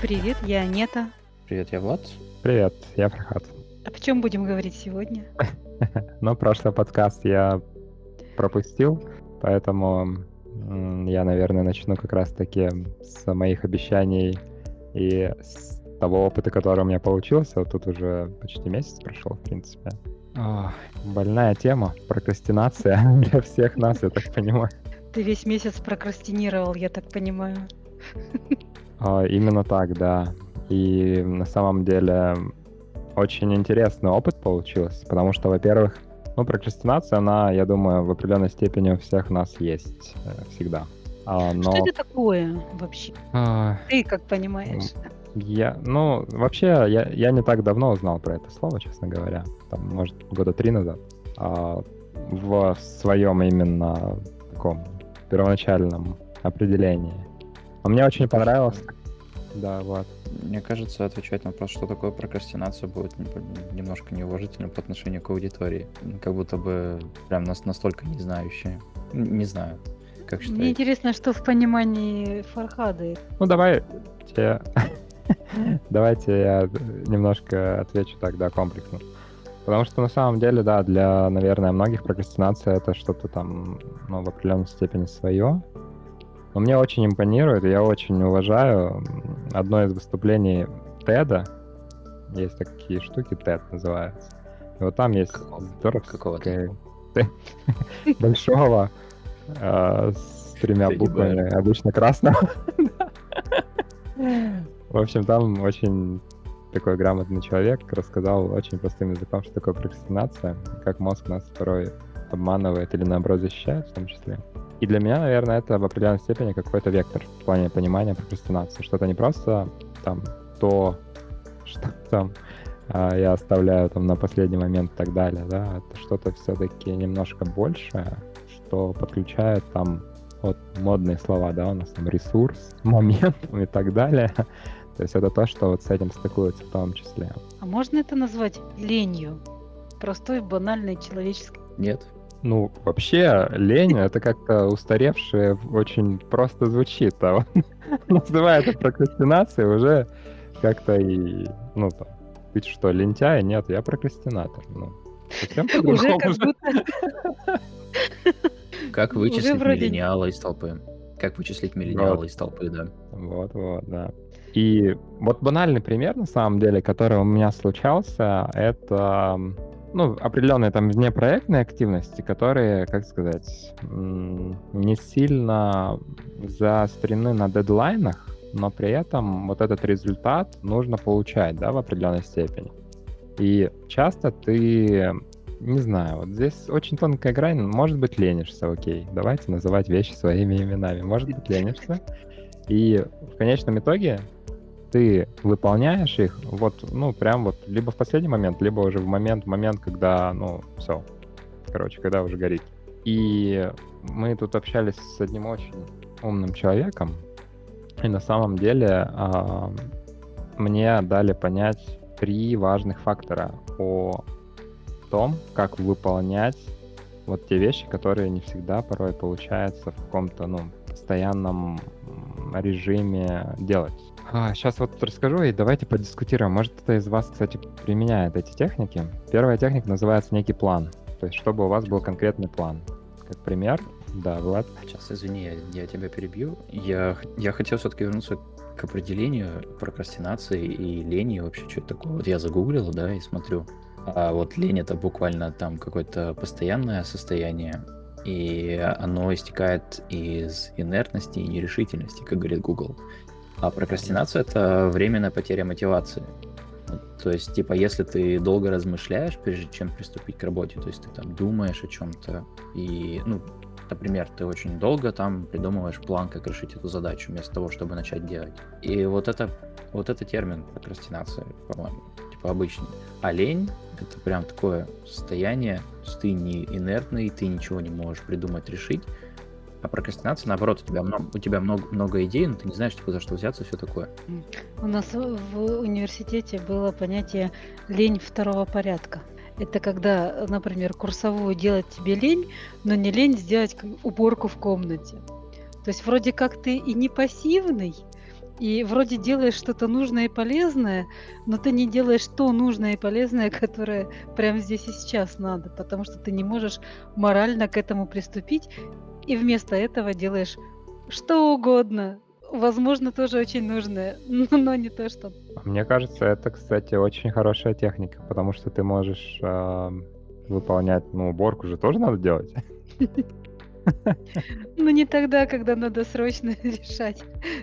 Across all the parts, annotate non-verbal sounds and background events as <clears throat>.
Привет, я Анета. Привет, я Влад. Привет, я Фархат. О чем будем говорить сегодня? <laughs> Ну, прошлый подкаст я пропустил, поэтому я, наверное, начну как раз-таки с моих обещаний и с того опыта, который у меня получился. Вот тут уже почти месяц прошел, в принципе. Ох, больная тема, прокрастинация <laughs> для всех нас, я так понимаю. Ты весь месяц прокрастинировал, я так понимаю. А, именно так, да. И на самом деле очень интересный опыт получился, потому что, во-первых, ну, прокрастинация, она, я думаю, в определенной степени у всех нас есть э, всегда. А, но... Что это такое вообще? А... Ты как понимаешь? Я, ну, вообще, я, я не так давно узнал про это слово, честно говоря. Там, может, года три назад. А, в своем именно таком первоначальном определении. А мне очень понравилось. Да, вот. Мне кажется, отвечать на вопрос, что такое прокрастинация, будет немножко неуважительно по отношению к аудитории. Как будто бы прям нас настолько не знающие. Не знаю. Как считаете? Мне интересно, что в понимании Фархады. Ну, давай я... <laughs> Давайте я немножко отвечу тогда комплексно. Потому что на самом деле, да, для, наверное, многих прокрастинация это что-то там, ну, в определенной степени свое. Но мне очень импонирует, я очень уважаю одно из выступлений Теда. Есть такие штуки, Тед называется. И вот там есть здоровская... <laughs> Большого а, с тремя буквами, обычно красного. <laughs> В общем, там очень такой грамотный человек рассказал очень простым языком, что такое прокрастинация, как мозг нас порой обманывает или наоборот защищает в том числе. И для меня, наверное, это в определенной степени какой-то вектор в плане понимания прокрастинации. Что-то не просто там то, <laughs> что там а, я оставляю там на последний момент и так далее, да, это что-то все-таки немножко большее, что подключает там вот модные слова, да, у нас там ресурс, <laughs> момент и так далее. То есть это то, что вот с этим стыкуется в том числе. А можно это назвать ленью? Простой, банальной человеческой? Нет. Ну, вообще, лень — это как-то устаревшее, очень просто звучит. А вот <laughs> называя это прокрастинацией, уже как-то и, ну, там, ты что, лентяй? Нет, я прокрастинатор. Ну, совсем <laughs> Уже как будто... <laughs> Как вычислить миллениала из толпы? Как вычислить миллениала из толпы, да. Вот-вот, да. И вот банальный пример, на самом деле, который у меня случался, это ну, определенные там внепроектные активности, которые, как сказать, не сильно заострены на дедлайнах, но при этом вот этот результат нужно получать, да, в определенной степени. И часто ты, не знаю, вот здесь очень тонкая грань, может быть, ленишься, окей, давайте называть вещи своими именами, может быть, ленишься, и в конечном итоге ты выполняешь их вот, ну, прям вот либо в последний момент, либо уже в момент, момент, когда, ну, все, короче, когда уже горит. И мы тут общались с одним очень умным человеком, и на самом деле э, мне дали понять три важных фактора о том, как выполнять вот те вещи, которые не всегда порой получается в каком-то, ну, постоянном режиме делать. А, сейчас вот расскажу и давайте подискутируем. Может, кто-то из вас, кстати, применяет эти техники. Первая техника называется некий план. То есть, чтобы у вас был конкретный план. Как пример, да, Влад. Сейчас, извини, я, я тебя перебью. Я, я хотел все-таки вернуться к определению прокрастинации и лени вообще что это такое. Вот я загуглил, да, и смотрю. А вот лень это буквально там какое-то постоянное состояние, и оно истекает из инертности и нерешительности, как говорит Google. А прокрастинация — это временная потеря мотивации. То есть, типа, если ты долго размышляешь, прежде чем приступить к работе, то есть ты там думаешь о чем-то, и, ну, например, ты очень долго там придумываешь план, как решить эту задачу, вместо того, чтобы начать делать. И вот это, вот это термин прокрастинация, по-моему, типа обычный. А лень — это прям такое состояние, что ты не инертный, ты ничего не можешь придумать, решить, а прокрастинация, наоборот, у тебя много, у тебя много, много идей, но ты не знаешь, типа, за что взяться, все такое. У нас в университете было понятие лень второго порядка. Это когда, например, курсовую делать тебе лень, но не лень сделать уборку в комнате. То есть вроде как ты и не пассивный, И вроде делаешь что-то нужное и полезное, но ты не делаешь то нужное и полезное, которое прямо здесь и сейчас надо, потому что ты не можешь морально к этому приступить, и вместо этого делаешь что угодно. Возможно, тоже очень нужное, <laughs> но не то, что... Мне кажется, это, кстати, очень хорошая техника, потому что ты можешь э, выполнять, ну, уборку же тоже надо делать. <laughs> Ну, не тогда, когда надо срочно <laughs> решать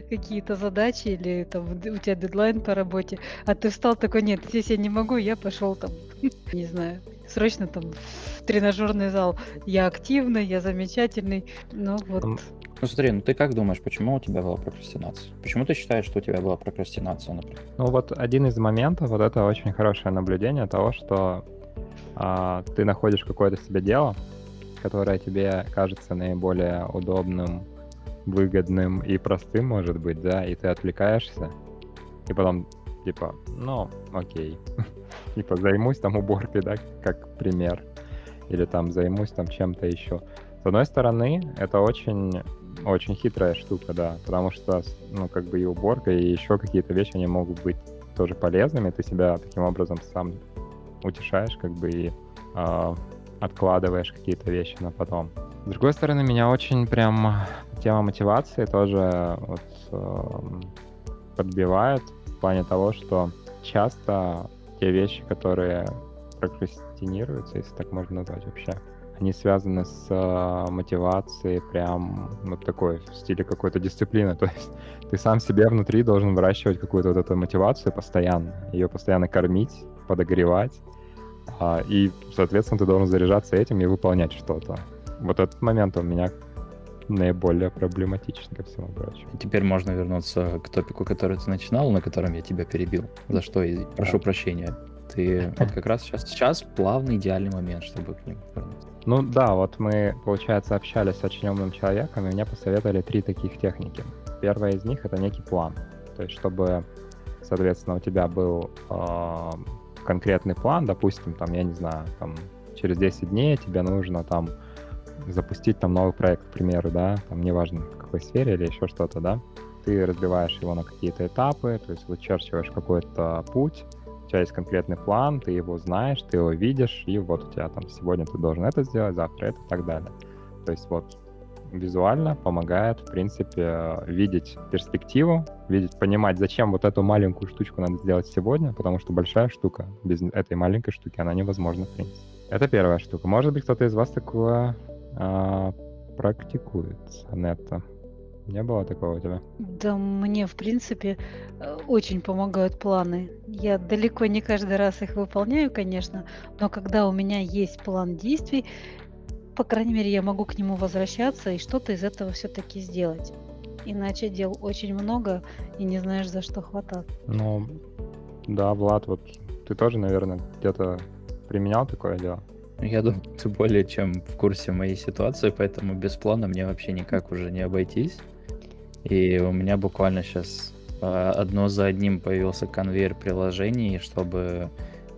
какие-то задачи или там у тебя дедлайн по работе, а ты встал такой, нет, здесь я не могу, я пошел там, <laughs> не знаю, срочно там в тренажерный зал. Я активный, я замечательный, ну вот. Ну смотри, ну ты как думаешь, почему у тебя была прокрастинация? Почему ты считаешь, что у тебя была прокрастинация, например? Ну вот один из моментов, вот это очень хорошее наблюдение того, что а, ты находишь какое-то себе дело, которое тебе кажется наиболее удобным, выгодным и простым, может быть, да, и ты отвлекаешься, и потом, типа, ну, окей, <laughs> типа, займусь там уборкой, да, как пример, или там займусь там чем-то еще. С одной стороны, это очень очень хитрая штука, да, потому что, ну, как бы и уборка, и еще какие-то вещи, они могут быть тоже полезными, ты себя таким образом сам утешаешь, как бы, и э, откладываешь какие-то вещи на потом. С другой стороны, меня очень прям тема мотивации тоже вот, э, подбивает в плане того, что часто те вещи, которые прокрастинируются, если так можно назвать вообще, они связаны с э, мотивацией прям вот такой в стиле какой-то дисциплины. <laughs> То есть ты сам себе внутри должен выращивать какую-то вот эту мотивацию постоянно, ее постоянно кормить, подогревать, а, и, соответственно, ты должен заряжаться этим и выполнять что-то. Вот этот момент у меня наиболее проблематичен ко всему прочему. Теперь можно вернуться к топику, который ты начинал, на котором я тебя перебил. За что и прошу прощения. Ты <laughs> вот как раз сейчас, сейчас плавный идеальный момент, чтобы к ним вернуться. Ну да, вот мы, получается, общались с очень умным человеком, и мне посоветовали три таких техники. Первая из них — это некий план. То есть, чтобы, соответственно, у тебя был э, конкретный план, допустим, там, я не знаю, там, через 10 дней тебе нужно там запустить там новый проект, к примеру, да, там, неважно в какой сфере или еще что-то, да, ты разбиваешь его на какие-то этапы, то есть вычерчиваешь какой-то путь, у тебя есть конкретный план, ты его знаешь, ты его видишь, и вот у тебя там сегодня ты должен это сделать, завтра это и так далее. То есть вот визуально помогает, в принципе, видеть перспективу, видеть, понимать, зачем вот эту маленькую штучку надо сделать сегодня, потому что большая штука, без этой маленькой штуки, она невозможна, в принципе. Это первая штука. Может быть, кто-то из вас такое а, практикует, Анетта? Не было такого у тебя? Да, мне, в принципе, э, очень помогают планы. Я далеко не каждый раз их выполняю, конечно, но когда у меня есть план действий, по крайней мере, я могу к нему возвращаться и что-то из этого все-таки сделать. Иначе дел очень много и не знаешь, за что хватать. Ну, да, Влад, вот ты тоже, наверное, где-то применял такое дело? Я думаю, <laughs> ты более чем в курсе моей ситуации, поэтому без плана мне вообще никак уже не обойтись. И у меня буквально сейчас а, одно за одним появился конвейер приложений, чтобы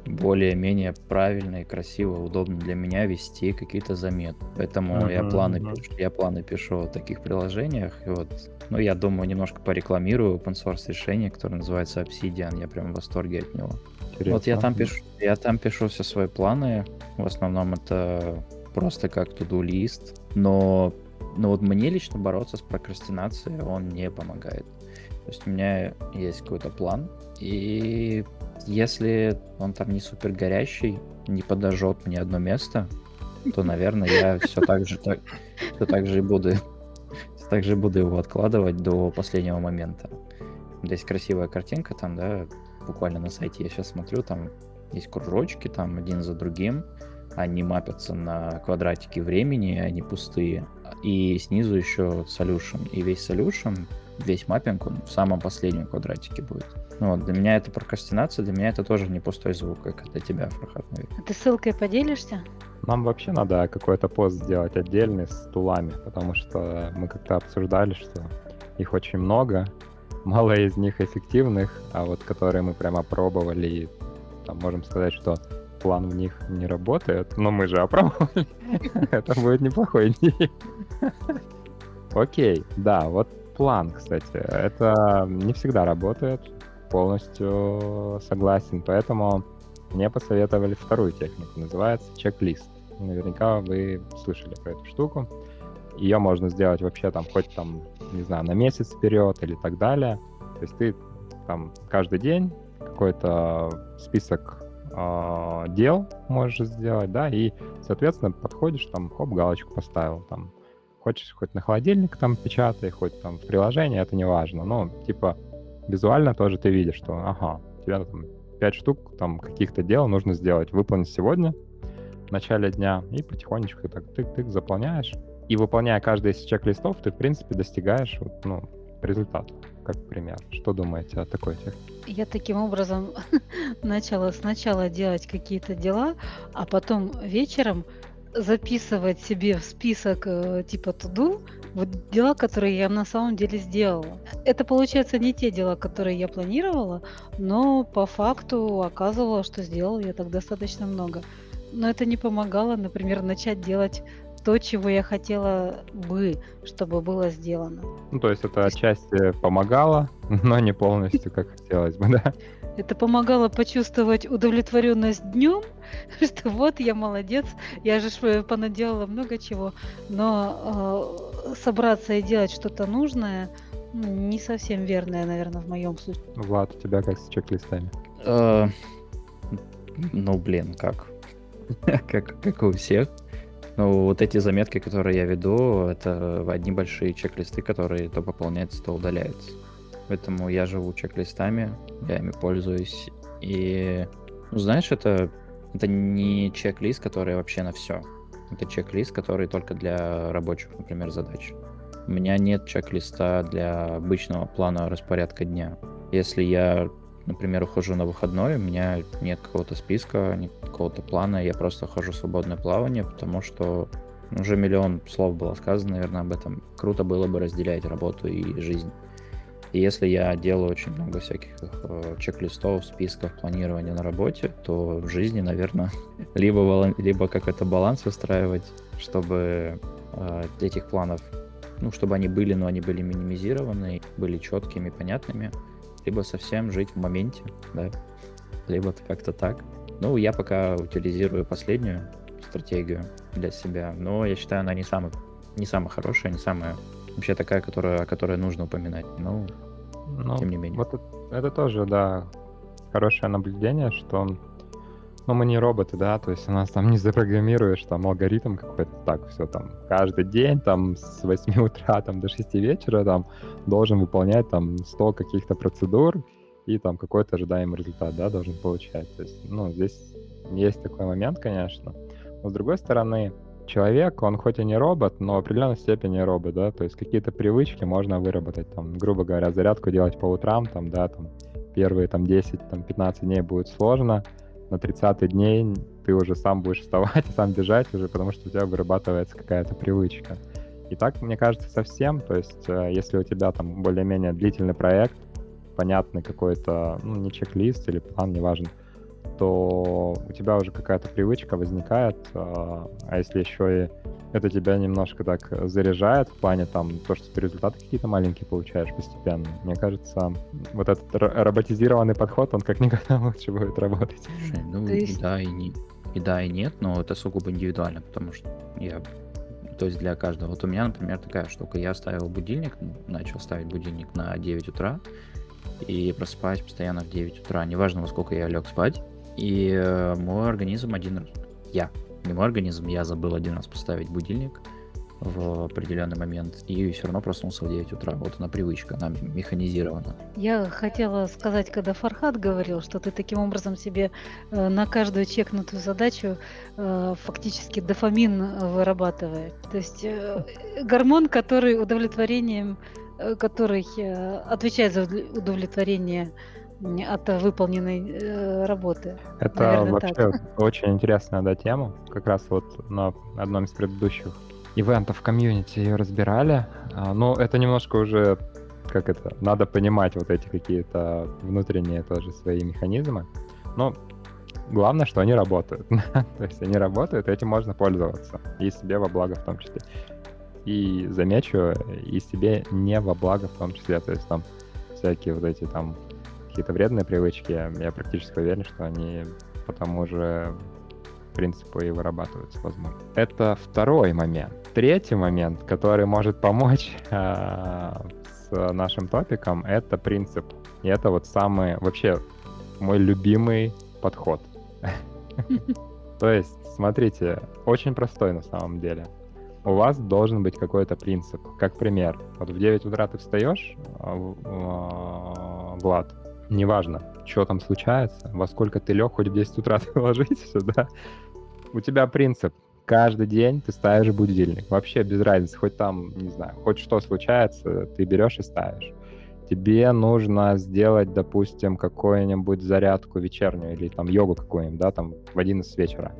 более-менее правильно и красиво, удобно для меня вести какие-то заметы. Поэтому uh-huh, я планы uh-huh. пишу, я планы пишу в таких приложениях. И вот, ну, я думаю, немножко порекламирую open source решение, которое называется Obsidian. Я прям в восторге от него. Интересно. Вот я там пишу, я там пишу все свои планы. В основном это просто как to-do лист. Но, но вот мне лично бороться с прокрастинацией он не помогает. То есть у меня есть какой-то план, и если он там не супер горящий, не подожжет мне одно место, то, наверное, я все так же, так, все так же и буду, все так же буду его откладывать до последнего момента. Здесь красивая картинка там, да, буквально на сайте я сейчас смотрю, там есть кружочки, там один за другим, они мапятся на квадратики времени, они пустые, и снизу еще solution, и весь solution, весь маппинг, он в самом последнем квадратике будет. Ну, вот, для меня это прокрастинация, для меня это тоже не пустой звук, как для тебя, Фархат. А ты ссылкой поделишься? Нам вообще надо какой-то пост сделать отдельный с тулами, потому что мы как-то обсуждали, что их очень много, мало из них эффективных, а вот которые мы прямо пробовали, там можем сказать, что план в них не работает, но мы же опробовали. <laughs> Это будет неплохой идеей. Окей, да, вот план, кстати. Это не всегда работает. Полностью согласен. Поэтому мне посоветовали вторую технику. Называется чек-лист. Наверняка вы слышали про эту штуку. Ее можно сделать вообще там хоть там, не знаю, на месяц вперед или так далее. То есть ты там каждый день какой-то список э, дел можешь сделать, да, и, соответственно, подходишь, там, хоп, галочку поставил, там, хочешь хоть на холодильник там печатай, хоть там в приложение, это не важно, но, типа, визуально тоже ты видишь, что, ага, тебе там пять штук там каких-то дел нужно сделать, выполнить сегодня, в начале дня, и потихонечку так тык-тык заполняешь, и выполняя каждый из чек-листов, ты, в принципе, достигаешь, вот, ну, результата, как пример. Что думаете о такой технике? Я таким образом <laughs> начала сначала делать какие-то дела, а потом вечером записывать себе в список э, типа туду вот дела, которые я на самом деле сделала. Это получается не те дела, которые я планировала, но по факту оказывало, что сделала я так достаточно много. Но это не помогало, например, начать делать то, чего я хотела бы, чтобы было сделано. Ну, то есть это отчасти помогало, <laughs> но не полностью, как хотелось бы, да? Это помогало почувствовать удовлетворенность днем, <laughs> что вот я молодец, я же понаделала много чего, но э, собраться и делать что-то нужное ну, не совсем верное, наверное, в моем случае. Влад, у тебя как с чек-листами? Э, ну, блин, как? <laughs> как, как у всех. Ну, вот эти заметки, которые я веду, это одни большие чек-листы, которые то пополняются, то удаляются. Поэтому я живу чек-листами, я ими пользуюсь. И, ну, знаешь, это, это не чек-лист, который вообще на все. Это чек-лист, который только для рабочих, например, задач. У меня нет чек-листа для обычного плана распорядка дня. Если я например, ухожу на выходной, у меня нет какого-то списка, нет какого-то плана, я просто хожу в свободное плавание, потому что уже миллион слов было сказано, наверное, об этом. Круто было бы разделять работу и жизнь. И если я делаю очень много всяких э, чек-листов, списков, планирования на работе, то в жизни, наверное, <laughs> либо, либо какой-то баланс выстраивать, чтобы э, этих планов, ну, чтобы они были, но они были минимизированы, были четкими, понятными, либо совсем жить в моменте, да, либо как-то так. Ну, я пока утилизирую последнюю стратегию для себя, но я считаю, она не самая, не самая хорошая, не самая вообще такая, которая, о которой нужно упоминать. Ну, ну тем не менее. Вот это, это тоже, да, хорошее наблюдение, что но мы не роботы, да, то есть у нас там не запрограммируешь там алгоритм какой-то, так, все там, каждый день там с 8 <laughs> утра там до 6 вечера там должен выполнять там 100 каких-то процедур и там какой-то ожидаемый результат, да, должен получать. То есть, ну, здесь есть такой момент, конечно. Но с другой стороны, человек, он хоть и не робот, но в определенной степени робот, да, то есть какие-то привычки можно выработать, там, грубо говоря, зарядку делать по утрам, там, да, там, первые там 10, там, 15 дней будет сложно, на 30 дней ты уже сам будешь вставать <laughs> сам бежать уже, потому что у тебя вырабатывается какая-то привычка. И так, мне кажется, совсем, то есть э, если у тебя там более-менее длительный проект, понятный какой-то, ну, не чек-лист или план, неважно, то у тебя уже какая-то привычка возникает, а, а если еще и это тебя немножко так заряжает в плане там то, что ты результаты какие-то маленькие получаешь постепенно. Мне кажется, вот этот роботизированный подход, он как никогда <laughs> лучше будет работать. Слушай, ну есть... да и не, и да и нет, но это сугубо индивидуально, потому что я то есть для каждого. Вот у меня, например, такая штука. Я ставил будильник, начал ставить будильник на 9 утра и просыпаюсь постоянно в 9 утра. Неважно, во сколько я лег спать. И э, мой организм один раз... Я мой организм, я забыл один раз поставить будильник в определенный момент и все равно проснулся в 9 утра. Вот она привычка, она механизирована. Я хотела сказать, когда Фархат говорил, что ты таким образом себе э, на каждую чекнутую задачу э, фактически дофамин вырабатываешь. То есть э, гормон, который удовлетворением, э, который э, отвечает за удовлетворение от выполненной э, работы. Это Наверное, вообще так. очень интересная да, тема. Как раз вот на одном из предыдущих ивентов комьюнити ее разбирали. А, но это немножко уже, как это, надо понимать вот эти какие-то внутренние тоже свои механизмы. Но главное, что они работают. <laughs> То есть они работают, этим можно пользоваться. И себе во благо в том числе. и замечу, и себе не во благо в том числе. То есть там всякие вот эти там какие-то вредные привычки, я практически уверен, что они по тому же принципу и вырабатываются, возможно. Это второй момент. Третий момент, который может помочь э, <laughs> с нашим топиком, это принцип. И это вот самый, вообще, мой любимый подход. <laughs> То есть, смотрите, очень простой на самом деле. У вас должен быть какой-то принцип. Как пример, вот в 9 утра ты встаешь, а, а, Влад, неважно, что там случается, во сколько ты лег, хоть в 10 утра <laughs> ты ложишься, да, у тебя принцип, каждый день ты ставишь будильник. Вообще без разницы, хоть там, не знаю, хоть что случается, ты берешь и ставишь. Тебе нужно сделать, допустим, какую-нибудь зарядку вечернюю или там йогу какую-нибудь, да, там в 11 вечера.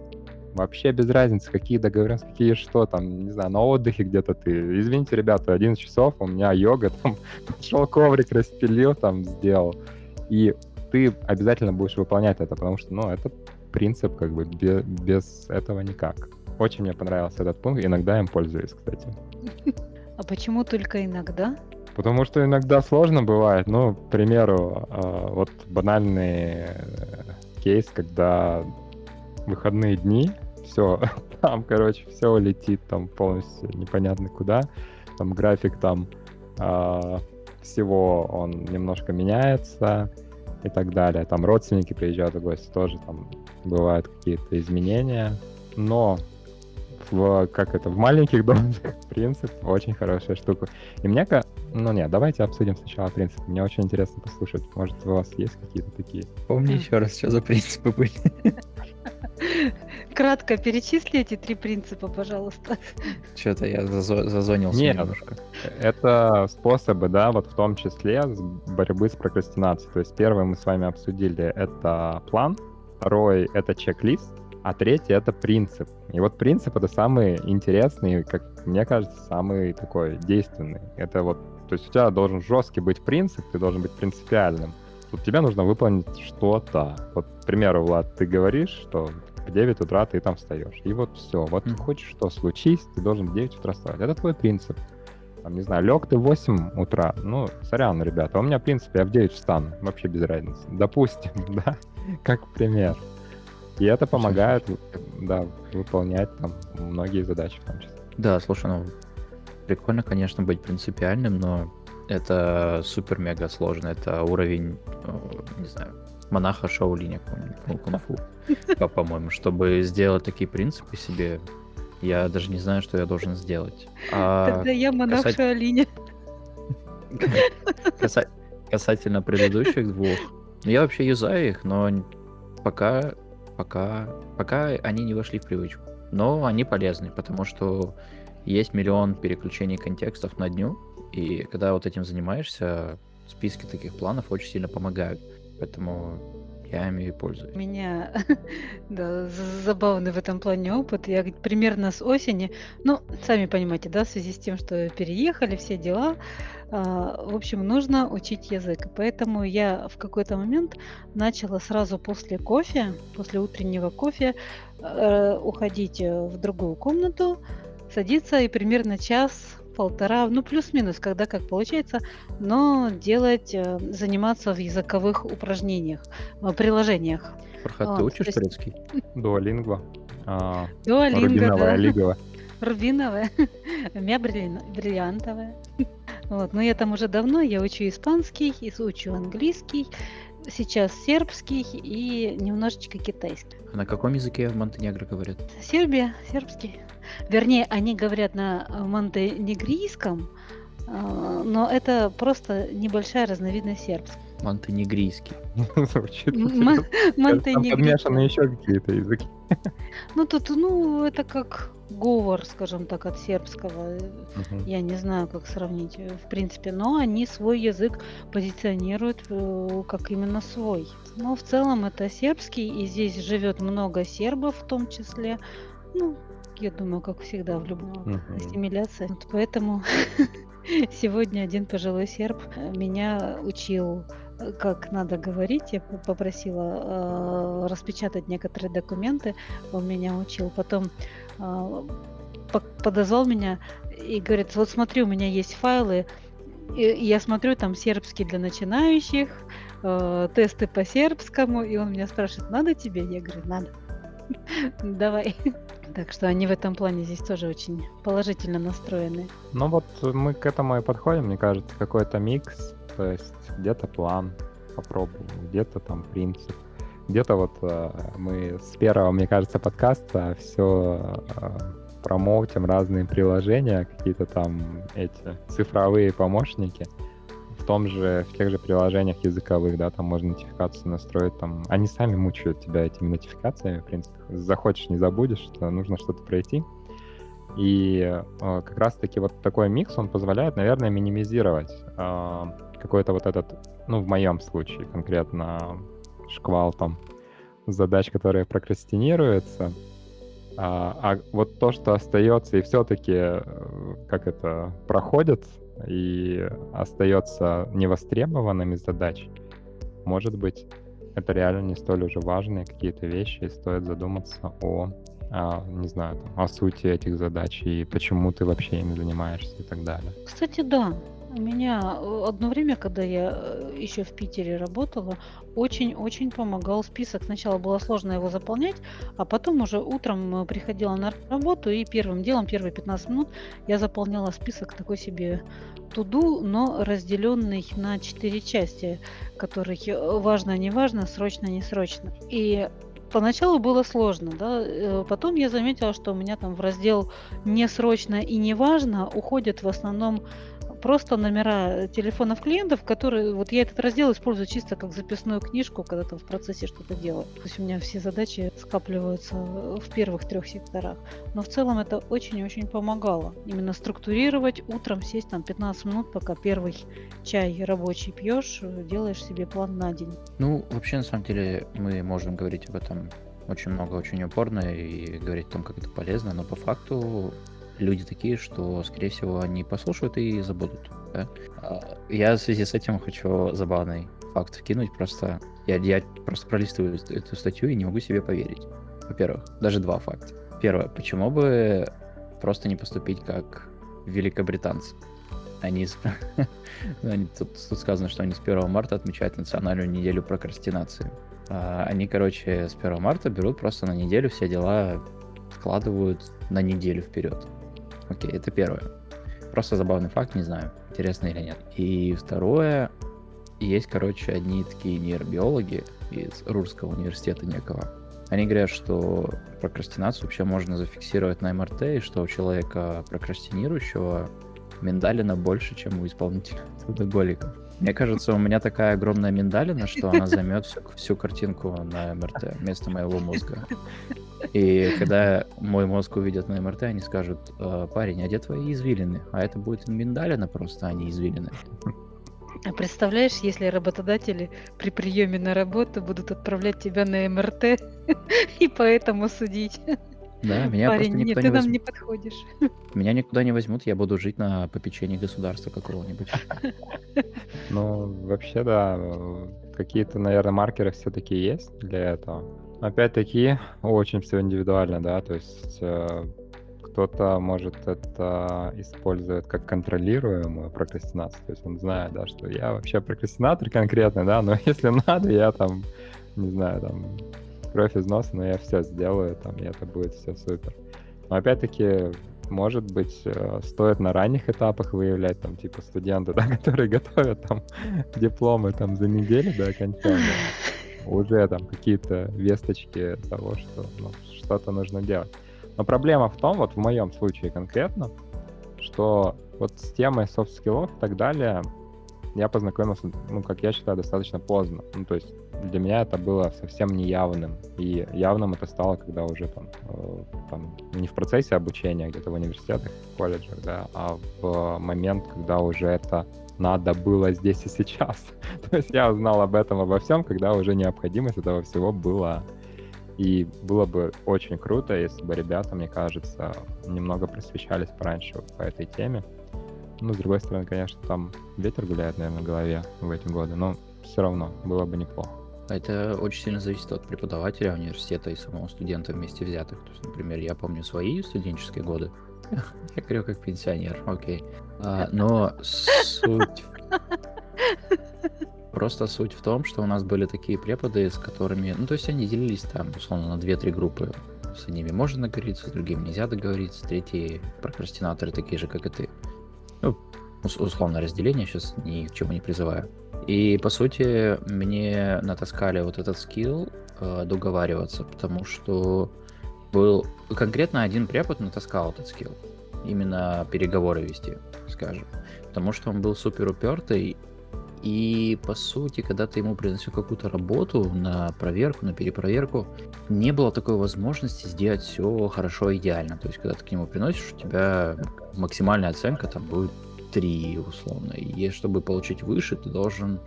Вообще без разницы, какие договоренности, какие что там, не знаю, на отдыхе где-то ты. Извините, ребята, 11 часов, у меня йога, там, <laughs> пошел коврик, распилил, там, сделал. И ты обязательно будешь выполнять это, потому что, ну, это принцип, как бы, без, без этого никак. Очень мне понравился этот пункт, иногда им пользуюсь, кстати. А почему только иногда? Потому что иногда сложно бывает. Ну, к примеру, а, вот банальный э, кейс, когда выходные дни, все, <laughs> там, короче, все летит там полностью непонятно куда. Там график там а, всего он немножко меняется и так далее. Там родственники приезжают в гости, тоже там бывают какие-то изменения. Но в, как это, в маленьких дозах принцип очень хорошая штука. И мне, ну нет, давайте обсудим сначала принцип. Мне очень интересно послушать. Может, у вас есть какие-то такие? Помни еще раз, что за принципы были. <laughs> Кратко перечисли эти три принципа, пожалуйста. Что-то я зазонился Нет, немножко. Это способы, да, вот в том числе борьбы с прокрастинацией. То есть первое мы с вами обсудили это план, второй это чек-лист, а третий это принцип. И вот принцип это самый интересный, как мне кажется, самый такой действенный. Это вот, то есть у тебя должен жесткий быть принцип, ты должен быть принципиальным. Тут тебе нужно выполнить что-то. Вот, к примеру, Влад, ты говоришь, что в 9 утра ты там встаешь. И вот все. Вот mm. хочешь, что случись, ты должен в 9 утра вставать. Это твой принцип. Там, не знаю, лег ты в 8 утра. Ну, сорян, ребята, у меня принцип, я в 9 встану. Вообще без разницы. Допустим, <laughs> да, как пример. И это помогает, да, выполнять там многие задачи в том числе. Да, слушай, ну, прикольно, конечно, быть принципиальным, но это супер-мега сложно. Это уровень, э, не знаю, монаха Шаолиня, кунг-фу, <laughs> по-моему. Чтобы сделать такие принципы себе, я даже не знаю, что я должен сделать. А Тогда я монах касать... <laughs> Каса... Касательно предыдущих двух, ну, я вообще юзаю их, но пока пока, пока они не вошли в привычку. Но они полезны, потому что есть миллион переключений контекстов на дню, и когда вот этим занимаешься, списки таких планов очень сильно помогают. Поэтому я ими и пользуюсь. У меня <laughs> да, забавный в этом плане опыт. Я примерно с осени, ну, сами понимаете, да, в связи с тем, что переехали, все дела, а, в общем, нужно учить язык. Поэтому я в какой-то момент начала сразу после кофе, после утреннего кофе, э, уходить в другую комнату, садиться и примерно час полтора, ну плюс-минус, когда как получается, но делать, э, заниматься в языковых упражнениях, э, приложениях. Фархат, ты учишь есть... турецкий? <laughs> Дуолингва. А, Дуолинго, Рубиновая, да. лиговая. <laughs> Рубиновая, <laughs> мя бриллиантовая. Вот, но я там уже давно, я учу испанский, учу английский, сейчас сербский и немножечко китайский. А на каком языке в Монтенегро говорят? Сербия, сербский. Вернее, они говорят на э, монтенегрийском, э, но это просто небольшая разновидность сербского. Монтенегрийский. <laughs> Звучит Подмешаны еще какие-то языки. <laughs> Ну, тут, ну, это как говор, скажем так, от сербского. Я не знаю, как сравнить, э, в принципе. Но они свой язык позиционируют как именно свой. Но в целом это сербский, и здесь живет много сербов в том числе. Ну, я думаю, как всегда в любом uh-huh. ассимиляции. Вот поэтому <laughs> сегодня один пожилой серб э, меня учил э, как надо говорить. Я попросила э, распечатать некоторые документы. Он меня учил. Потом э, подозвал меня и говорит, вот смотри, у меня есть файлы, и я смотрю, там сербский для начинающих, э, тесты по сербскому, и он меня спрашивает, надо тебе? Я говорю, надо. <laughs> Давай. Так что они в этом плане здесь тоже очень положительно настроены. Ну вот мы к этому и подходим, мне кажется, какой-то микс, то есть где-то план попробуем, где-то там принцип, где-то вот э, мы с первого, мне кажется, подкаста все э, промоутим разные приложения, какие-то там эти цифровые помощники. Том же, в тех же приложениях языковых, да, там можно нотификацию настроить, там, они сами мучают тебя этими нотификациями, в принципе. Захочешь, не забудешь, что нужно что-то пройти. И э, как раз-таки вот такой микс, он позволяет, наверное, минимизировать э, какой-то вот этот, ну, в моем случае конкретно, шквал там задач, которые прокрастинируются, а, а вот то, что остается и все-таки, э, как это, проходит и остается невостребованными задач, может быть, это реально не столь уже важные какие-то вещи, и стоит задуматься о, о не знаю, там, о сути этих задач и почему ты вообще ими занимаешься и так далее. Кстати, да, у меня э, одно время, когда я э, еще в Питере работала, очень-очень помогал список. Сначала было сложно его заполнять, а потом уже утром э, приходила на работу и первым делом, первые 15 минут я заполняла список такой себе туду, но разделенный на четыре части, которых важно, не важно, срочно, не срочно. И поначалу было сложно, да. Потом я заметила, что у меня там в раздел «не срочно и не важно» уходят в основном просто номера телефонов клиентов, которые вот я этот раздел использую чисто как записную книжку, когда там в процессе что-то делаю. То есть у меня все задачи скапливаются в первых трех секторах. Но в целом это очень-очень помогало. Именно структурировать, утром сесть там 15 минут, пока первый чай рабочий пьешь, делаешь себе план на день. Ну, вообще, на самом деле, мы можем говорить об этом очень много, очень упорно и говорить о том, как это полезно, но по факту люди такие, что, скорее всего, они послушают и забудут. Да? А, я в связи с этим хочу забавный факт вкинуть. Просто я, я просто пролистываю эту статью и не могу себе поверить. Во-первых, даже два факта. Первое, почему бы просто не поступить как великобританцы? Они, <laughs> они тут, тут сказано, что они с 1 марта отмечают национальную неделю прокрастинации. А, они, короче, с 1 марта берут просто на неделю все дела складывают на неделю вперед. Окей, это первое. Просто забавный факт, не знаю, интересно или нет. И второе, есть, короче, одни такие нейробиологи из Рурского университета некого. Они говорят, что прокрастинацию вообще можно зафиксировать на МРТ, и что у человека прокрастинирующего миндалина больше, чем у исполнителя <laughs> трудоголиков. Мне кажется, у меня такая огромная миндалина, что она займет всю, всю картинку на МРТ вместо моего мозга. <laughs> И когда мой мозг увидят на МРТ, они скажут, «Э, парень, а где твои извилины? А это будет миндалина просто, а не извилины. А представляешь, если работодатели при приеме на работу будут отправлять тебя на МРТ <laughs> и поэтому судить? Да, меня Парень, просто нет, никто ты не нам не подходишь. Меня никуда не возьмут, я буду жить на попечении государства какого-нибудь. Ну, вообще, да, какие-то, наверное, маркеры все-таки есть для этого. Опять-таки, очень все индивидуально, да, то есть э, кто-то может это использовать как контролируемую прокрастинацию, то есть он знает, да, что я вообще прокрастинатор конкретно, да, но <laughs> если надо, я там, не знаю, там, кровь из носа, но я все сделаю, там, и это будет все супер. Но опять-таки, может быть, э, стоит на ранних этапах выявлять, там, типа, студенты, <laughs> да, которые готовят там <laughs> дипломы там за неделю до окончания, уже там какие-то весточки того, что ну, что-то нужно делать. Но проблема в том, вот в моем случае конкретно, что вот с темой skills и так далее я познакомился, ну, как я считаю, достаточно поздно. Ну, то есть для меня это было совсем неявным. И явным это стало, когда уже там, э, там не в процессе обучения где-то в университетах, в колледжах, да, а в момент, когда уже это надо было здесь и сейчас. <laughs> То есть я узнал об этом, обо всем, когда уже необходимость этого всего была. И было бы очень круто, если бы ребята, мне кажется, немного просвещались пораньше по этой теме. Ну, с другой стороны, конечно, там ветер гуляет, наверное, в голове в эти годы, но все равно было бы неплохо. Это очень сильно зависит от преподавателя университета и самого студента вместе взятых. То есть, например, я помню свои студенческие годы. <laughs> Я говорю как пенсионер, окей. А, но суть... <laughs> Просто суть в том, что у нас были такие преподы, с которыми... Ну, то есть они делились там, условно, на 2-3 группы. С одними можно договориться, с другими нельзя договориться, третьи прокрастинаторы такие же, как и ты. Ну, условно разделение, сейчас ни к чему не призываю. И, по сути, мне натаскали вот этот скилл э, договариваться, потому что был конкретно один препод натаскал этот скилл. Именно переговоры вести, скажем. Потому что он был супер упертый, и по сути, когда ты ему приносил какую-то работу на проверку, на перепроверку, не было такой возможности сделать все хорошо, идеально. То есть, когда ты к нему приносишь, у тебя максимальная оценка там будет 3 условно. И чтобы получить выше, ты должен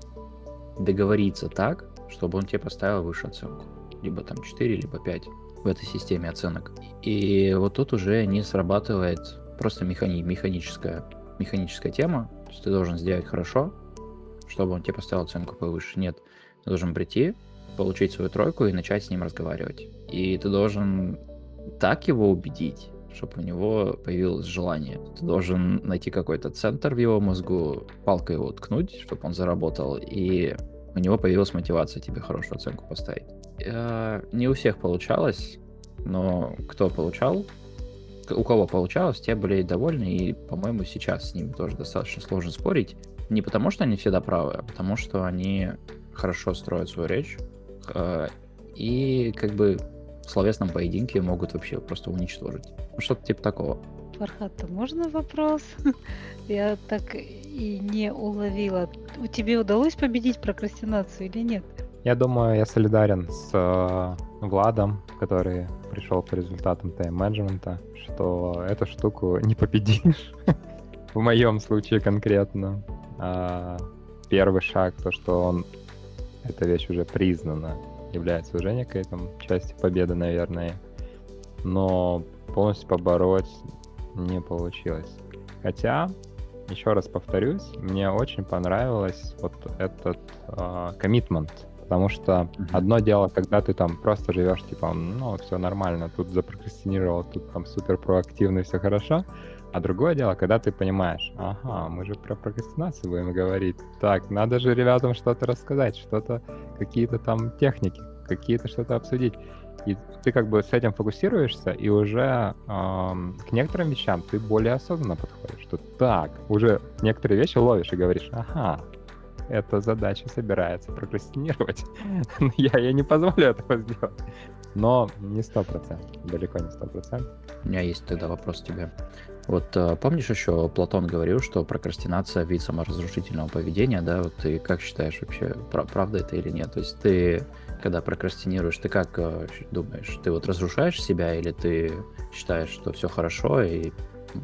договориться так, чтобы он тебе поставил выше оценку. Либо там 4, либо 5 в этой системе оценок. И вот тут уже не срабатывает просто механи- механическая, механическая тема. То есть ты должен сделать хорошо, чтобы он тебе поставил оценку повыше. Нет, ты должен прийти, получить свою тройку и начать с ним разговаривать. И ты должен так его убедить, чтобы у него появилось желание. Ты должен найти какой-то центр в его мозгу, палкой его ткнуть, чтобы он заработал, и у него появилась мотивация тебе хорошую оценку поставить. Э, не у всех получалось, но кто получал, у кого получалось, те были довольны, и, по-моему, сейчас с ними тоже достаточно сложно спорить. Не потому, что они всегда правы, а потому, что они хорошо строят свою речь, э, и как бы в словесном поединке могут вообще просто уничтожить. Ну, что-то типа такого. Фархат, можно вопрос? <laughs> Я так и не уловила. У тебе удалось победить прокрастинацию или нет? Я думаю, я солидарен с э, Владом, который пришел по результатам тайм-менеджмента, что эту штуку <laughs> не победишь. <laughs> В моем случае конкретно. А, первый шаг, то, что он эта вещь уже признана является уже некой там частью победы, наверное. Но полностью побороть не получилось. Хотя, еще раз повторюсь, мне очень понравилось вот этот коммитмент. Uh, потому что mm-hmm. одно дело, когда ты там просто живешь, типа, ну, все нормально, тут запрокрастинировал, тут там супер проактивно, все хорошо. А другое дело, когда ты понимаешь, ага, мы же про прокрастинацию будем говорить. Так, надо же ребятам что-то рассказать, что-то, какие-то там техники, какие-то что-то обсудить. И ты как бы с этим фокусируешься, и уже эм, к некоторым вещам ты более осознанно подходишь. Что так, уже некоторые вещи ловишь и говоришь, ага, эта задача собирается прокрастинировать. <laughs> я, я не позволю этого сделать. Но не сто процентов, далеко не сто процентов. У меня есть тогда вопрос тебе. Вот э, помнишь еще Платон говорил, что прокрастинация вид саморазрушительного поведения, да? Вот ты как считаешь вообще, правда это или нет? То есть ты, когда прокрастинируешь, ты как э, думаешь, ты вот разрушаешь себя или ты считаешь, что все хорошо и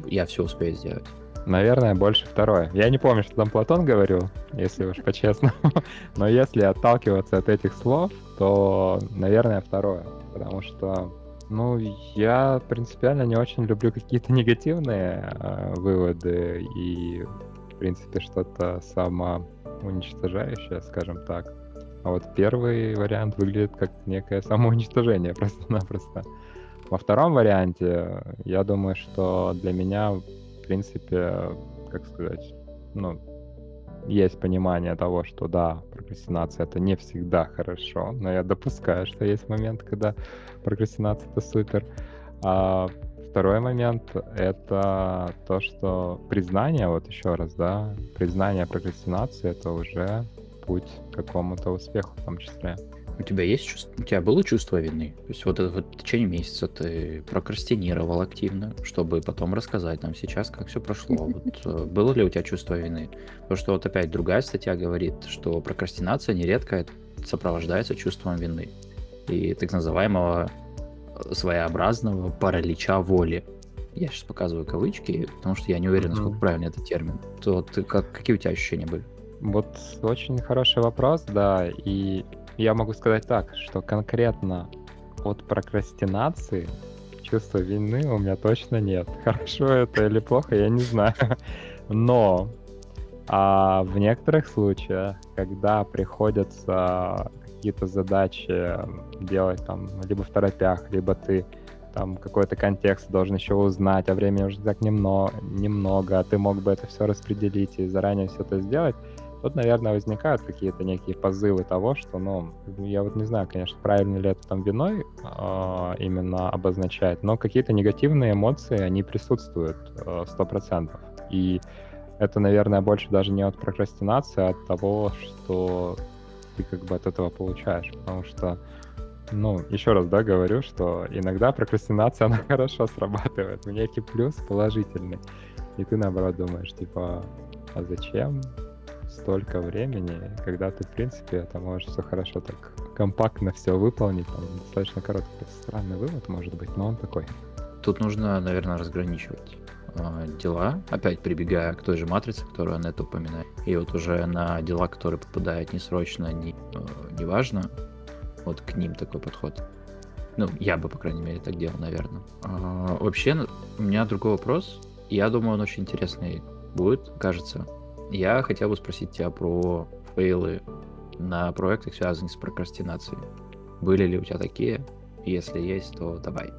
я все успею сделать? Наверное, больше второе. Я не помню, что там Платон говорил, если уж по-честному. <laughs> Но если отталкиваться от этих слов, то, наверное, второе. Потому что ну, я принципиально не очень люблю какие-то негативные э, выводы и, в принципе, что-то самоуничтожающее, скажем так. А вот первый вариант выглядит как некое самоуничтожение <laughs> просто-напросто. Во втором варианте, я думаю, что для меня, принципе, как сказать, ну, есть понимание того, что да, прокрастинация это не всегда хорошо, но я допускаю, что есть момент, когда прокрастинация это супер. А второй момент это то, что признание, вот еще раз, да, признание прокрастинации это уже путь к какому-то успеху в том числе. У тебя есть чувство, у тебя было чувство вины? То есть вот это вот в течение месяца ты прокрастинировал активно, чтобы потом рассказать нам сейчас, как все прошло. <laughs> Вот э, было ли у тебя чувство вины? Потому что вот опять другая статья говорит, что прокрастинация нередко сопровождается чувством вины и так называемого э, своеобразного паралича воли. Я сейчас показываю кавычки, потому что я не уверен, насколько mm-hmm. правильный этот термин. То ты, как, какие у тебя ощущения были? Вот очень хороший вопрос, да, и я могу сказать так, что конкретно от прокрастинации чувства вины у меня точно нет. <laughs> Хорошо это или плохо, я не знаю. Но а в некоторых случаях, когда приходится какие-то задачи делать там либо в торопях, либо ты там какой-то контекст должен еще узнать, а времени уже так немного, немного, а ты мог бы это все распределить и заранее все это сделать, тут, наверное, возникают какие-то некие позывы того, что, ну, я вот не знаю, конечно, правильно ли это там виной э, именно обозначает, но какие-то негативные эмоции, они присутствуют сто э, процентов. И это, наверное, больше даже не от прокрастинации, а от того, что ты как бы от этого получаешь. Потому что, ну, еще раз, да, говорю, что иногда прокрастинация, <laughs> она хорошо срабатывает. У некий плюс положительный. И ты, наоборот, думаешь, типа, а зачем столько времени, когда ты, в принципе, это можешь все хорошо так компактно все выполнить, там, достаточно короткий. Странный вывод, может быть, но он такой. Тут нужно, наверное, разграничивать э, дела, опять прибегая к той же матрице, которую Анетта упоминает, и вот уже на дела, которые попадают не срочно, не, э, не важно, вот к ним такой подход. Ну, я бы, по крайней мере, так делал, наверное. А, вообще, у меня другой вопрос. Я думаю, он очень интересный будет, кажется. Я хотел бы спросить тебя про фейлы на проектах, связанных с прокрастинацией. Были ли у тебя такие? Если есть, то давай.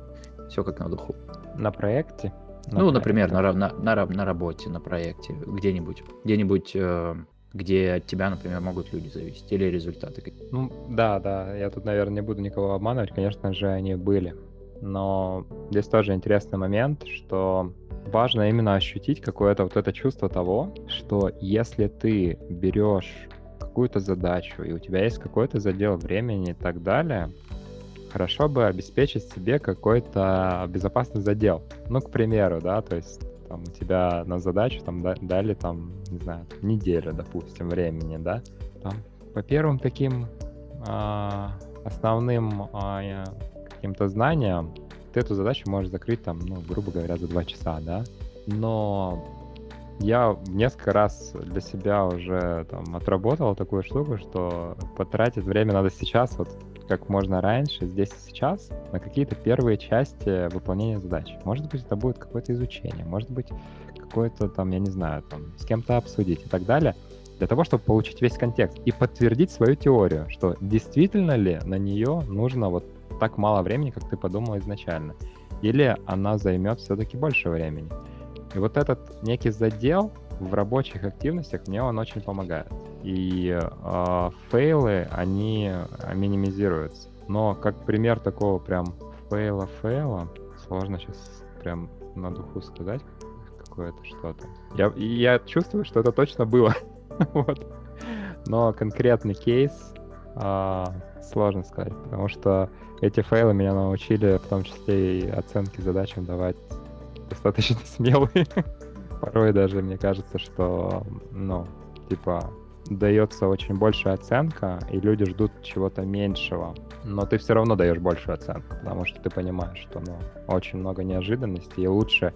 Все как на духу. На проекте? На ну, например, на, на, на, на работе, на проекте, где-нибудь. Где-нибудь, э, где от тебя, например, могут люди зависеть, или результаты какие-то. Ну, да, да, я тут, наверное, не буду никого обманывать, конечно же, они были. Но здесь тоже интересный момент, что важно именно ощутить какое-то вот это чувство того, что если ты берешь какую-то задачу, и у тебя есть какой-то задел времени и так далее, хорошо бы обеспечить себе какой-то безопасный задел. Ну, к примеру, да, то есть там, у тебя на задачу там дали там, не знаю, неделю, допустим, времени, да, там, по первым таким а, основным а, каким-то знаниям ты эту задачу можешь закрыть там, ну, грубо говоря, за два часа, да, но я несколько раз для себя уже там отработал такую штуку, что потратить время надо сейчас, вот как можно раньше, здесь и сейчас, на какие-то первые части выполнения задач. Может быть, это будет какое-то изучение, может быть, какое-то там, я не знаю, там, с кем-то обсудить и так далее, для того, чтобы получить весь контекст и подтвердить свою теорию, что действительно ли на нее нужно вот так мало времени, как ты подумал изначально, или она займет все-таки больше времени. И вот этот некий задел в рабочих активностях мне он очень помогает. И э, фейлы, они минимизируются. Но как пример такого прям фейла-фейла, сложно сейчас прям на духу сказать какое-то что-то. Я, я чувствую, что это точно было. <laughs> вот. Но конкретный кейс э, сложно сказать, потому что эти фейлы меня научили в том числе и оценки задачам давать достаточно <laughs> смелые. Порой даже мне кажется, что, ну, типа, дается очень большая оценка, и люди ждут чего-то меньшего. Но ты все равно даешь большую оценку, потому что ты понимаешь, что ну, очень много неожиданностей, и лучше,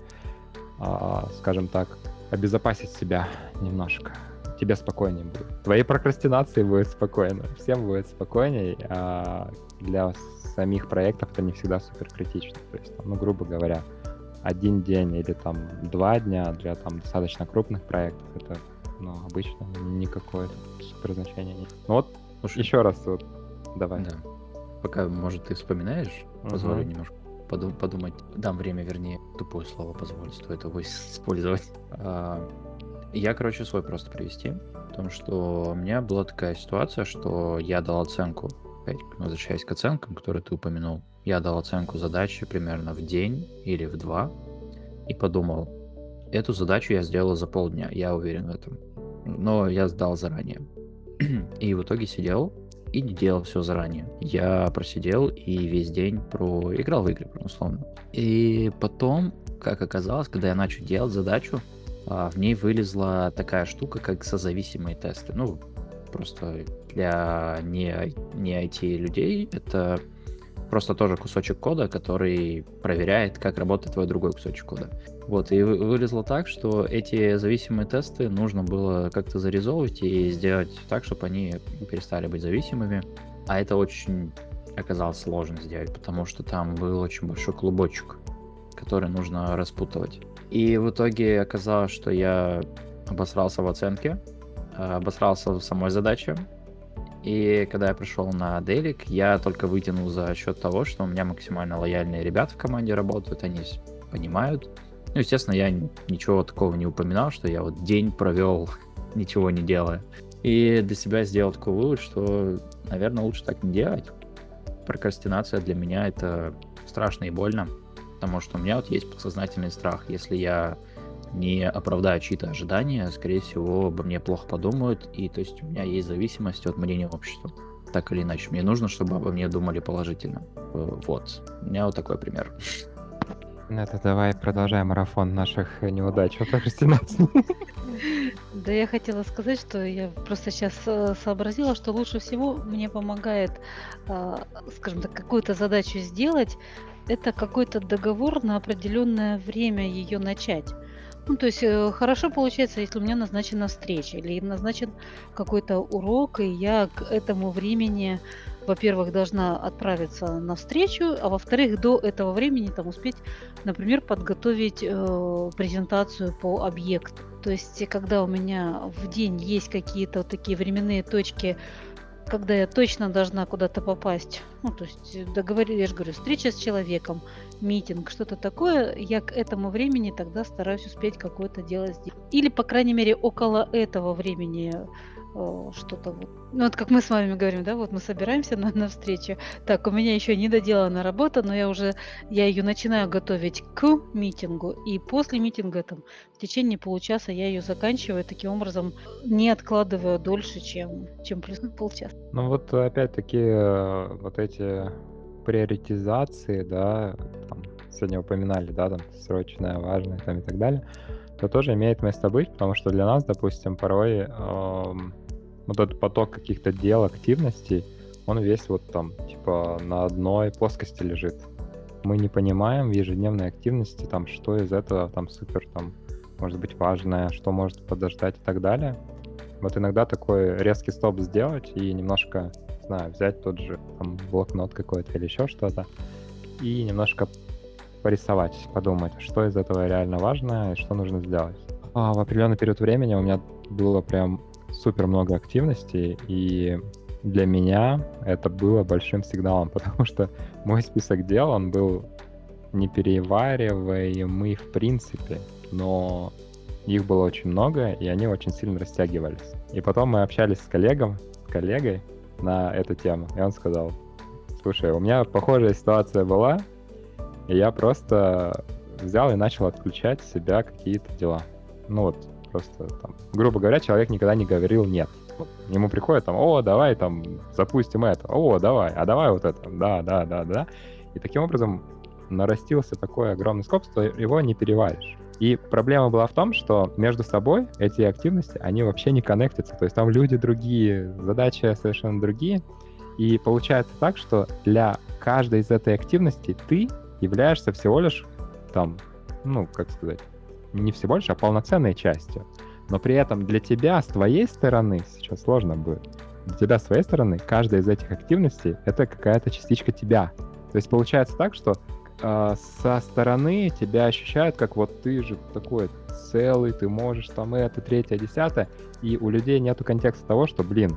а, скажем так, обезопасить себя немножко. Тебе спокойнее будет. Твоей прокрастинации будет спокойно. Всем будет спокойнее, а для самих проектов это не всегда супер критично. То есть, ну, грубо говоря, один день или там два дня для там достаточно крупных проектов, это ну, обычно никакое супер значения нет. Ну вот, Слушай, еще раз вот, давай. Да. Пока, может, ты вспоминаешь, позволю uh-huh. немножко подум- подумать, дам время, вернее, тупое слово позволить, стоит его <laughs> использовать. А, я, короче, свой просто привести. Потому что у меня была такая ситуация, что я дал оценку, опять возвращаясь к оценкам, которые ты упомянул, я дал оценку задачи примерно в день или в два и подумал, эту задачу я сделал за полдня, я уверен в этом. Но я сдал заранее. <clears throat> И в итоге сидел и не делал все заранее. Я просидел и весь день проиграл в игры, условно. И потом, как оказалось, когда я начал делать задачу, в ней вылезла такая штука, как созависимые тесты. Ну, просто для не, не IT людей это просто тоже кусочек кода, который проверяет, как работает твой другой кусочек кода. Вот, и вылезло так, что эти зависимые тесты нужно было как-то зарезолвить и сделать так, чтобы они перестали быть зависимыми. А это очень оказалось сложно сделать, потому что там был очень большой клубочек, который нужно распутывать. И в итоге оказалось, что я обосрался в оценке, обосрался в самой задаче, И когда я пришел на Делик, я только вытянул за счет того, что у меня максимально лояльные ребята в команде работают, они понимают. Ну, естественно, я ничего такого не упоминал, что я вот день провел, <laughs> ничего не делая. И для себя сделал такой вывод, что, наверное, лучше так не делать. Прокрастинация для меня это страшно и больно, потому что у меня вот есть подсознательный страх. Если я не оправдаю чьи-то ожидания, скорее всего, обо мне плохо подумают, и то есть у меня есть зависимость от мнения общества. Так или иначе, мне нужно, чтобы обо мне думали положительно. Э, Вот. У меня вот такой пример. Ну, Это давай продолжаем марафон наших неудач в прокрастинации. Да, я хотела сказать, что я просто сейчас сообразила, что лучше всего мне помогает, скажем так, какую-то задачу сделать, это какой-то договор на определенное время ее начать. Ну, то есть э, хорошо получается, если у меня назначена встреча или назначен какой-то урок, и я к этому времени, во-первых, должна отправиться на встречу, а во-вторых, до этого времени там успеть, например, подготовить э, презентацию по объекту. То есть, когда у меня в день есть какие-то такие временные точки, когда я точно должна куда-то попасть, ну, то есть договор, я же говорю, встреча с человеком, митинг, что-то такое, я к этому времени тогда стараюсь успеть какое-то дело сделать. Или, по крайней мере, около этого времени э, что-то вот. Ну, вот как мы с вами говорим, да, вот мы собираемся на, на встречу. Так, у меня еще не доделана работа, но я уже, я ее начинаю готовить к митингу, и после митинга там в течение получаса я ее заканчиваю, таким образом не откладываю дольше, чем, чем плюс полчаса. Ну вот опять-таки э, вот эти приоритизации, да, там, сегодня упоминали, да, там срочное, важное там и так далее, то тоже имеет место быть, потому что для нас, допустим, порой эм, вот этот поток каких-то дел, активностей, он весь вот там, типа, на одной плоскости лежит. Мы не понимаем в ежедневной активности, там, что из этого там супер, там, может быть важное, что может подождать и так далее. Вот иногда такой резкий стоп сделать и немножко, не знаю, взять тот же там, блокнот какой-то или еще что-то и немножко порисовать, подумать, что из этого реально важно и что нужно сделать. А в определенный период времени у меня было прям супер много активностей, и для меня это было большим сигналом, <laughs> потому что мой список дел, он был не перевариваемый в принципе, но их было очень много, и они очень сильно растягивались. И потом мы общались с коллегом, с коллегой на эту тему, и он сказал, слушай, у меня похожая ситуация была, и я просто взял и начал отключать в себя какие-то дела. Ну вот, просто там, грубо говоря, человек никогда не говорил «нет». Вот Ему приходит там, о, давай там запустим это, о, давай, а давай вот это, да, да, да, да. И таким образом нарастился такой огромный скоп, что его не переваришь. И проблема была в том, что между собой эти активности, они вообще не коннектятся. То есть там люди другие, задачи совершенно другие. И получается так, что для каждой из этой активности ты являешься всего лишь там, ну, как сказать, не всего лишь, а полноценной частью. Но при этом для тебя с твоей стороны, сейчас сложно будет, для тебя с твоей стороны каждая из этих активностей — это какая-то частичка тебя. То есть получается так, что э, со стороны тебя ощущают, как вот ты же такой целый, ты можешь там это, третье, десятое, и у людей нету контекста того, что, блин,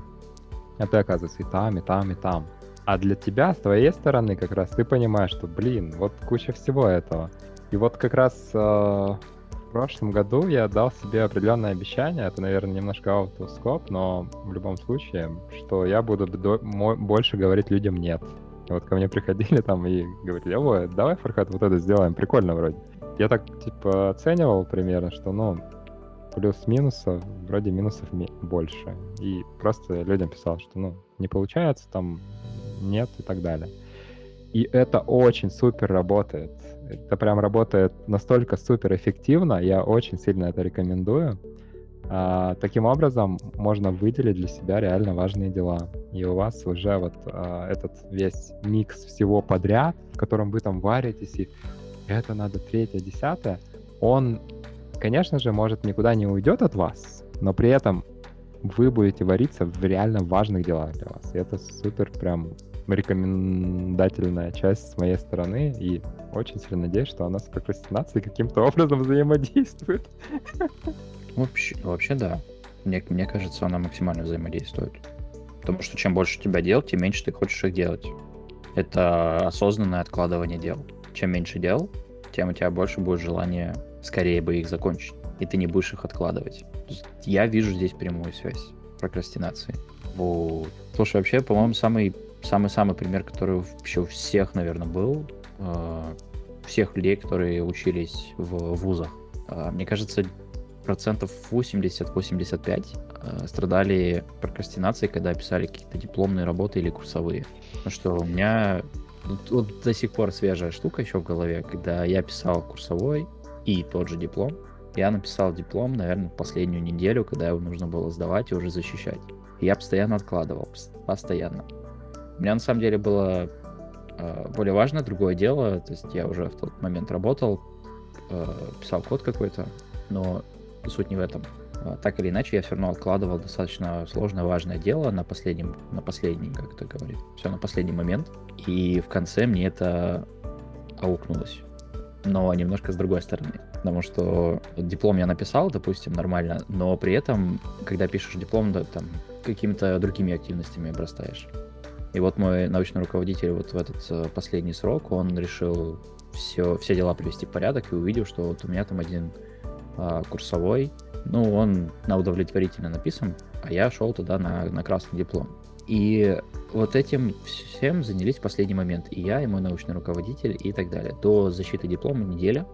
а ты оказывается и там, и там, и там. А для тебя, с твоей стороны, как раз ты понимаешь, что, блин, вот куча всего этого. И вот как раз э, прошлом году я дал себе определенное обещание, это, наверное, немножко out of scope, но в любом случае, что я буду до- больше говорить людям «нет». Вот ко мне приходили там и говорили, ой, давай, Фархат, вот это сделаем, прикольно вроде. Я так, типа, оценивал примерно, что, ну, плюс-минусов, вроде минусов ми- больше. И просто людям писал, что, ну, не получается, там, нет и так далее. И это очень супер работает. Это прям работает настолько супер эффективно, я очень сильно это рекомендую. А, таким образом, можно выделить для себя реально важные дела. И у вас уже вот а, этот весь микс всего подряд, в котором вы там варитесь, и это надо третье, десятое, он, конечно же, может никуда не уйдет от вас, но при этом вы будете вариться в реально важных делах для вас. И это супер прям рекомендательная часть с моей стороны, и очень сильно надеюсь, что она с прокрастинацией каким-то образом взаимодействует. <laughs> Вообще, вообще да. Мне, мне кажется, она максимально взаимодействует. Потому что чем больше тебя дел, тем меньше ты хочешь их делать. Это осознанное откладывание дел. Чем меньше дел, тем у тебя больше будет желание скорее бы их закончить. И ты не будешь их откладывать. Я вижу здесь прямую связь прокрастинации. Вот. Слушай, вообще, по-моему, самый самый-самый пример, который вообще у всех, наверное, был, э, всех людей, которые учились в вузах. Э, мне кажется, процентов 80-85 э, страдали прокрастинацией, когда писали какие-то дипломные работы или курсовые. Ну что, у меня вот, до сих пор свежая штука еще в голове, когда я писал курсовой и тот же диплом. Я написал диплом, наверное, последнюю неделю, когда его нужно было сдавать и уже защищать. Я постоянно откладывал, постоянно. У меня на самом деле было э, более важное другое дело. То есть я уже в тот момент работал, э, писал код какой-то, но суть не в этом. Э, так или иначе, я все равно откладывал достаточно сложное, важное дело на последнем, на последний, как это говорит, все на последний момент. И в конце мне это аукнулось. Но немножко с другой стороны. Потому что диплом я написал, допустим, нормально, но при этом, когда пишешь диплом, да, там какими-то другими активностями обрастаешь. И вот мой научный руководитель вот в этот э, последний срок, он решил все, все дела привести в порядок и увидел, что вот у меня там один а, курсовой, ну, он на удовлетворительно написан, а я шел туда на, на красный диплом. И вот этим всем занялись в последний момент. И я, и мой научный руководитель, и так далее. До защиты диплома неделя,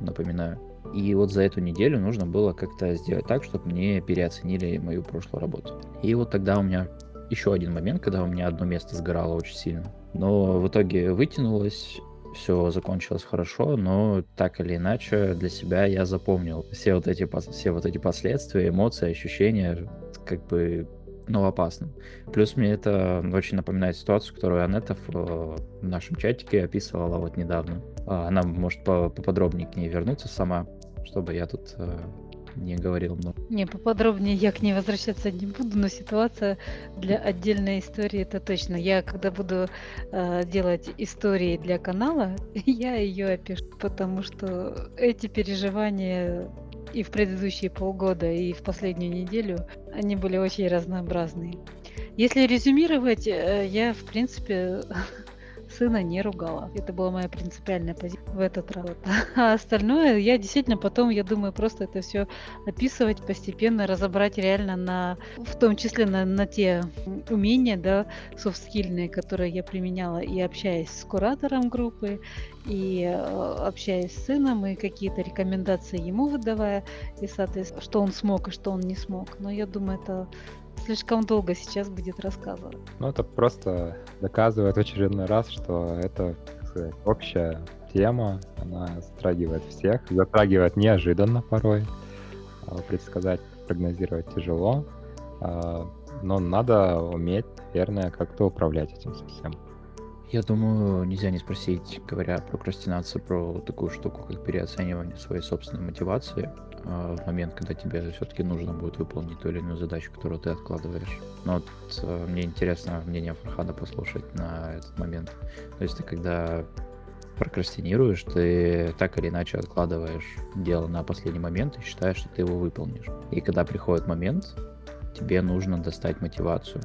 напоминаю. И вот за эту неделю нужно было как-то сделать так, чтобы мне переоценили мою прошлую работу. И вот тогда у меня еще один момент, когда у меня одно место сгорало очень сильно. Но в итоге вытянулось, все закончилось хорошо, но так или иначе для себя я запомнил все вот эти, все вот эти последствия, эмоции, ощущения, как бы ну, опасным. Плюс мне это очень напоминает ситуацию, которую Анетта в, в нашем чатике описывала вот недавно. А, она может поподробнее к ней вернуться сама, чтобы я тут э, не говорил много. Не, поподробнее я к ней возвращаться не буду, но ситуация для отдельной истории это точно. Я когда буду э, делать истории для канала, <laughs> я ее опишу, потому что эти переживания и в предыдущие полгода, и в последнюю неделю, они были очень разнообразные. Если резюмировать, э, я, в принципе, <laughs> сына не ругала. Это была моя принципиальная позиция в этот раз. А остальное я действительно потом, я думаю, просто это все описывать постепенно, разобрать реально на, в том числе на, на те умения, да, софт-скильные, которые я применяла и общаясь с куратором группы, и э, общаясь с сыном, и какие-то рекомендации ему выдавая, и, соответственно, что он смог и что он не смог. Но я думаю, это слишком долго сейчас будет рассказывать. Ну, это просто доказывает в очередной раз, что это, сказать, общая тема, она затрагивает всех, затрагивает неожиданно порой, а, предсказать, прогнозировать тяжело, а, но надо уметь, наверное, как-то управлять этим совсем. Я думаю, нельзя не спросить, говоря про прокрастинацию, про такую штуку, как переоценивание своей собственной мотивации. А, в момент, когда тебе все-таки нужно будет выполнить ту или иную задачу, которую ты откладываешь. Но вот э, мне интересно мнение Фархада послушать на этот момент. То есть ты когда прокрастинируешь, ты так или иначе откладываешь дело на последний момент и считаешь, что ты его выполнишь. И когда приходит момент, тебе нужно достать мотивацию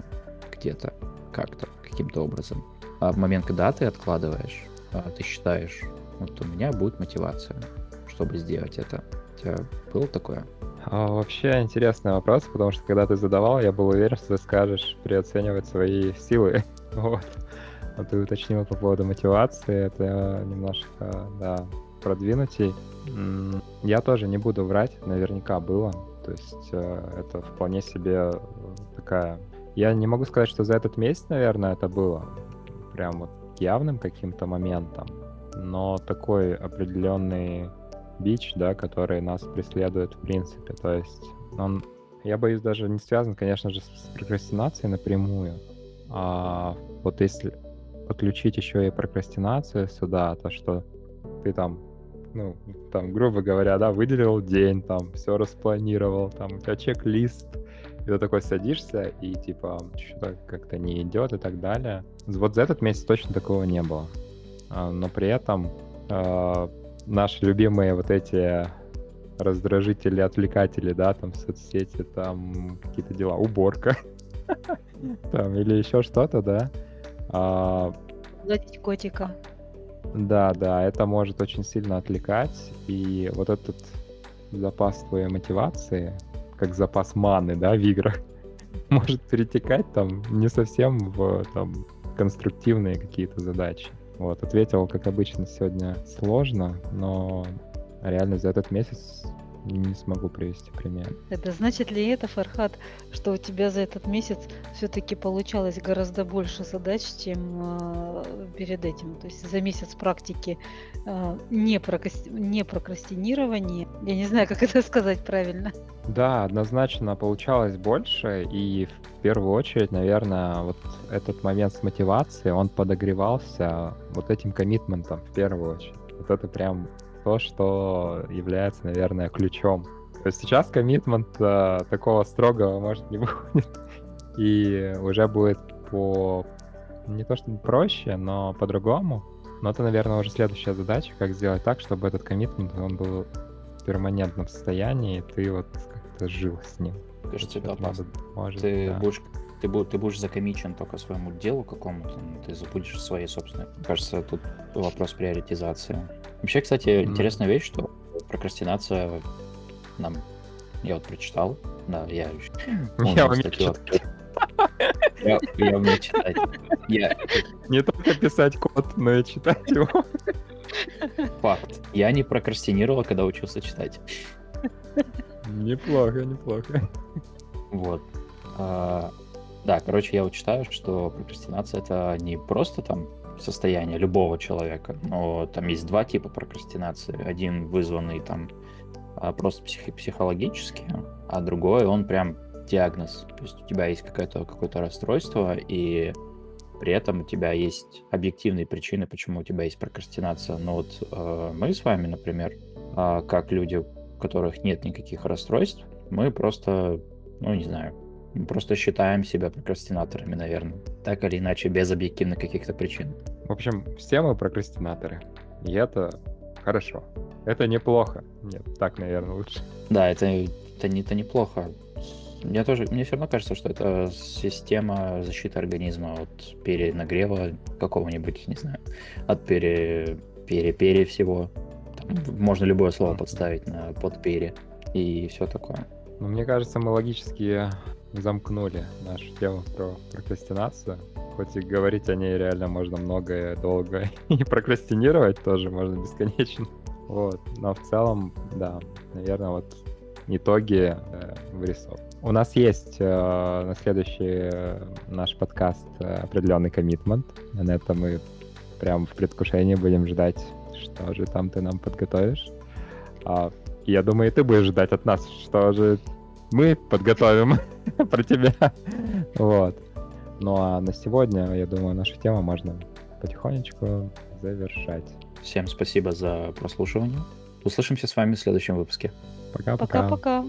где-то, как-то, каким-то образом. А в момент, когда ты откладываешь, а, ты считаешь, вот у меня будет мотивация, чтобы сделать это тебя было такое? А, вообще интересный вопрос, потому что когда ты задавал, я был уверен, что ты скажешь переоценивать свои силы. <laughs> Вот. А ты уточнил по поводу мотивации, это немножко, да, продвинутей. Я тоже не буду врать, наверняка было. То есть э, это вполне себе такая... Я не могу сказать, что за этот месяц, наверное, это было прям вот явным каким-то моментом, но такой определенный бич, да, который нас преследует в принципе. То есть он, я боюсь, даже не связан, конечно же, с прокрастинацией напрямую. А вот если подключить еще и прокрастинацию сюда, то что ты там, ну, там, грубо говоря, да, выделил день, там, все распланировал, там, у тебя чек-лист, и ты такой садишься, и, типа, что-то как-то не идет и так далее. Вот за этот месяц точно такого не было. А, но при этом а, наши любимые вот эти раздражители, отвлекатели, да, там соцсети, там какие-то дела, уборка. <laughs> Там, или еще что-то, да. А, Гладить котика. да, да, это может очень сильно отвлекать, и вот этот запас твоей мотивации, как запас маны, да, в играх, <laughs> может перетекать там не совсем в там, конструктивные какие-то задачи. Вот, ответил, как обычно, сегодня сложно, но реально за этот месяц не смогу привести пример. Это значит ли это, Фархат, что у тебя за этот месяц все-таки получалось гораздо больше задач, чем э, перед этим? То есть за месяц практики э, не, прокас- не прокрастинирования, я не знаю, как <laughs> это сказать правильно. Да, однозначно получалось больше, и в первую очередь, наверное, вот этот момент с мотивацией, он подогревался вот этим коммитментом в первую очередь. Вот это прям то, что является, наверное, ключом. То есть сейчас коммитмент э, такого строгого, может, не <laughs> будет, и уже будет по не то что проще, но по-другому. Но это, наверное, уже следующая задача, как сделать так, чтобы этот коммитмент, он был в перманентном состоянии, и ты вот как-то жил с ним. Кажется, это опасно. может, Ты да. будешь ты, бу- ты будешь закомичен только своему делу какому-то, ты забудешь своей собственной. Кажется, тут вопрос приоритизации. Вообще, кстати, Мгм. интересная вещь, что прокрастинация нам... Я вот прочитал, да, я... <laughs> Я открыл. Я, я умею читать. Я, Не только писать код, но и читать его. факт. Я не прокрастинировал, когда учился читать. Неплохо, неплохо. Вот. А, да, короче, я вот читаю, что прокрастинация это не просто там состояние любого человека, но там есть два типа прокрастинации. Один вызванный там а, просто психи- психологически, а другой он прям диагноз. То есть у тебя есть какое-то какое-то расстройство, и при этом у тебя есть объективные причины, почему у тебя есть прокрастинация. Но вот э, мы с вами, например, а, как люди, у которых нет никаких расстройств, мы просто, ну не знаю, мы просто считаем себя прокрастинаторами, наверное. Так или иначе, без объективных каких-то причин. В общем, все мы прокрастинаторы. И это хорошо. Это неплохо. Нет, так, наверное, лучше. Да, это, это, не, это неплохо. Мне тоже, мне все равно кажется, что это система защиты организма от перенагрева какого-нибудь, не знаю, от пере, пере, пере всего. Там можно любое слово подставить на под пере и все такое. Но мне кажется, мы логически замкнули нашу тему про прокрастинацию. Хоть и говорить о ней реально можно много и долго, <laughs> и прокрастинировать тоже можно бесконечно. Вот. Но в целом, да, наверное, вот итоги э, вырисовывают. У нас есть э, на следующий э, наш подкаст э, определенный коммитмент. На это мы прям в предвкушении будем ждать, что же там ты нам подготовишь. А, я думаю, и ты будешь ждать от нас, что же мы подготовим <laughs> про тебя. Вот. Ну а на сегодня, я думаю, нашу тему можно потихонечку завершать. Всем спасибо за прослушивание. Услышимся с вами в следующем выпуске. Пока-пока. Пока-пока.